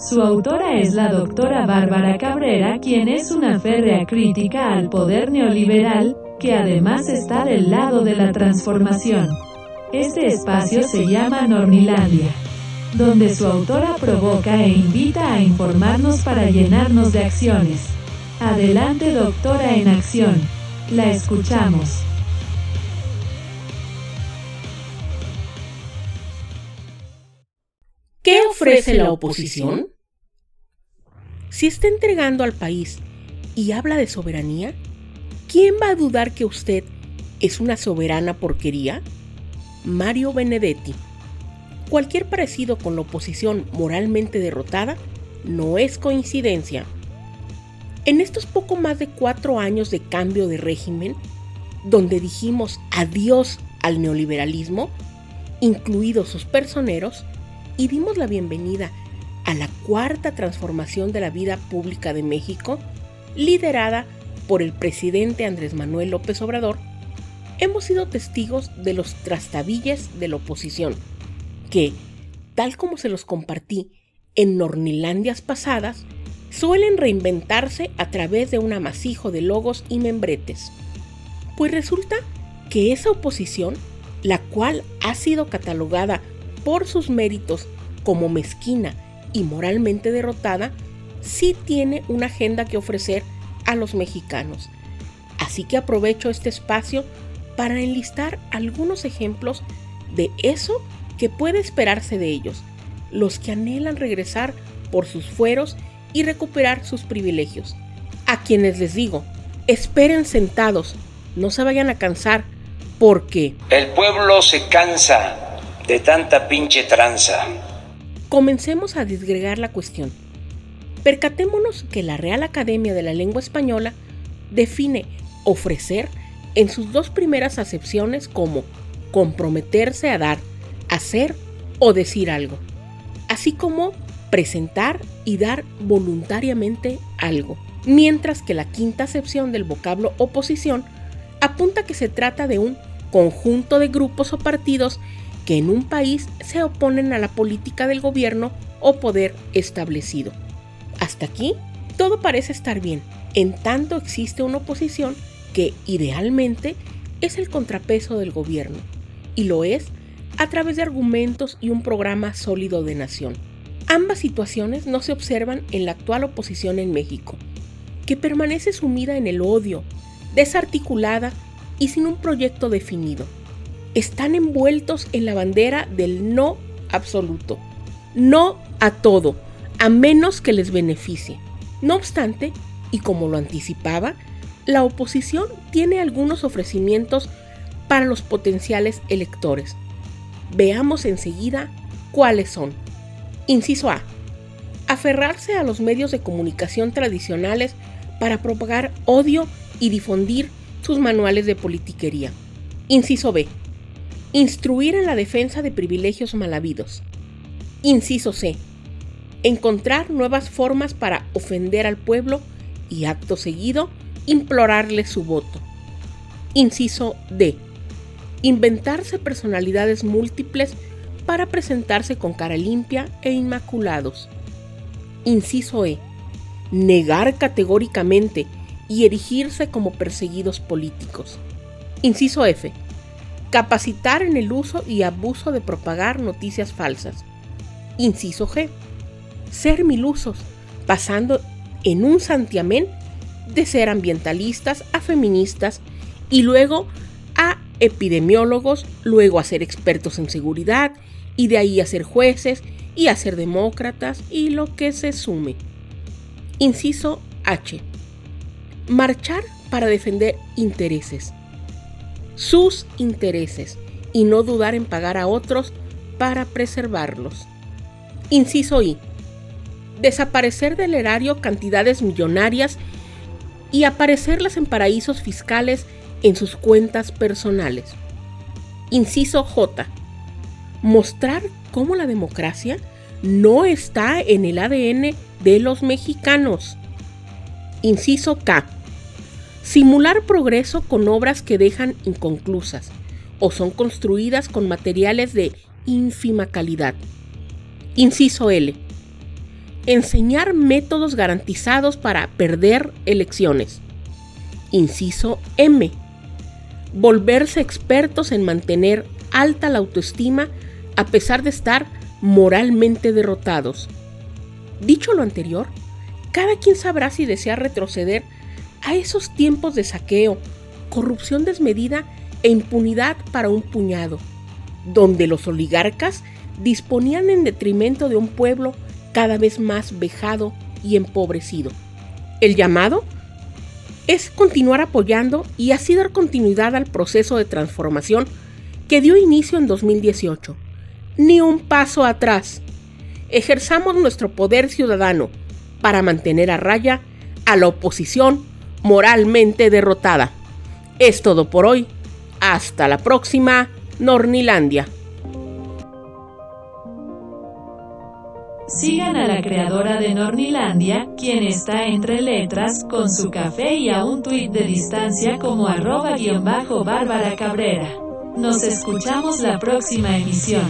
Su autora es la doctora Bárbara Cabrera, quien es una férrea crítica al poder neoliberal, que además está del lado de la transformación. Este espacio se llama Normilandia, donde su autora provoca e invita a informarnos para llenarnos de acciones. Adelante doctora en acción. La escuchamos. ¿Qué ofrece la oposición? Si está entregando al país y habla de soberanía, ¿quién va a dudar que usted es una soberana porquería? Mario Benedetti. Cualquier parecido con la oposición moralmente derrotada no es coincidencia. En estos poco más de cuatro años de cambio de régimen, donde dijimos adiós al neoliberalismo, incluidos sus personeros, y dimos la bienvenida a la cuarta transformación de la vida pública de México, liderada por el presidente Andrés Manuel López Obrador, hemos sido testigos de los trastabilles de la oposición, que, tal como se los compartí en Nornilandias pasadas, suelen reinventarse a través de un amasijo de logos y membretes. Pues resulta que esa oposición, la cual ha sido catalogada por sus méritos como mezquina y moralmente derrotada, sí tiene una agenda que ofrecer a los mexicanos. Así que aprovecho este espacio para enlistar algunos ejemplos de eso que puede esperarse de ellos, los que anhelan regresar por sus fueros y recuperar sus privilegios. A quienes les digo, esperen sentados, no se vayan a cansar, porque el pueblo se cansa de tanta pinche tranza. Comencemos a disgregar la cuestión. Percatémonos que la Real Academia de la Lengua Española define ofrecer en sus dos primeras acepciones como comprometerse a dar, hacer o decir algo, así como presentar y dar voluntariamente algo, mientras que la quinta acepción del vocablo oposición apunta que se trata de un conjunto de grupos o partidos que en un país se oponen a la política del gobierno o poder establecido. Hasta aquí, todo parece estar bien, en tanto existe una oposición que idealmente es el contrapeso del gobierno, y lo es a través de argumentos y un programa sólido de nación. Ambas situaciones no se observan en la actual oposición en México, que permanece sumida en el odio, desarticulada y sin un proyecto definido. Están envueltos en la bandera del no absoluto, no a todo, a menos que les beneficie. No obstante, y como lo anticipaba, la oposición tiene algunos ofrecimientos para los potenciales electores. Veamos enseguida cuáles son. Inciso A. Aferrarse a los medios de comunicación tradicionales para propagar odio y difundir sus manuales de politiquería. Inciso B. Instruir en la defensa de privilegios mal habidos. Inciso C. Encontrar nuevas formas para ofender al pueblo y acto seguido implorarle su voto. Inciso D. Inventarse personalidades múltiples para presentarse con cara limpia e inmaculados. Inciso E. Negar categóricamente y erigirse como perseguidos políticos. Inciso F. Capacitar en el uso y abuso de propagar noticias falsas. Inciso G. Ser milusos, pasando en un santiamén de ser ambientalistas a feministas y luego a epidemiólogos, luego a ser expertos en seguridad y de ahí a ser jueces y a ser demócratas y lo que se sume. Inciso H. Marchar para defender intereses. Sus intereses y no dudar en pagar a otros para preservarlos. Inciso I. Desaparecer del erario cantidades millonarias y aparecerlas en paraísos fiscales en sus cuentas personales. Inciso J. Mostrar cómo la democracia no está en el ADN de los mexicanos. Inciso K. Simular progreso con obras que dejan inconclusas o son construidas con materiales de ínfima calidad. Inciso L. enseñar métodos garantizados para perder elecciones. Inciso M. Volverse expertos en mantener alta la autoestima a pesar de estar moralmente derrotados. Dicho lo anterior, cada quien sabrá si desea retroceder a esos tiempos de saqueo, corrupción desmedida e impunidad para un puñado, donde los oligarcas disponían en detrimento de un pueblo cada vez más vejado y empobrecido. El llamado es continuar apoyando y así dar continuidad al proceso de transformación que dio inicio en 2018. Ni un paso atrás. Ejerzamos nuestro poder ciudadano para mantener a raya a la oposición moralmente derrotada. Es todo por hoy. Hasta la próxima, Nornilandia. Sigan a la creadora de Nornilandia, quien está entre letras, con su café y a un tuit de distancia como arroba guion bajo Bárbara Cabrera. Nos escuchamos la próxima emisión.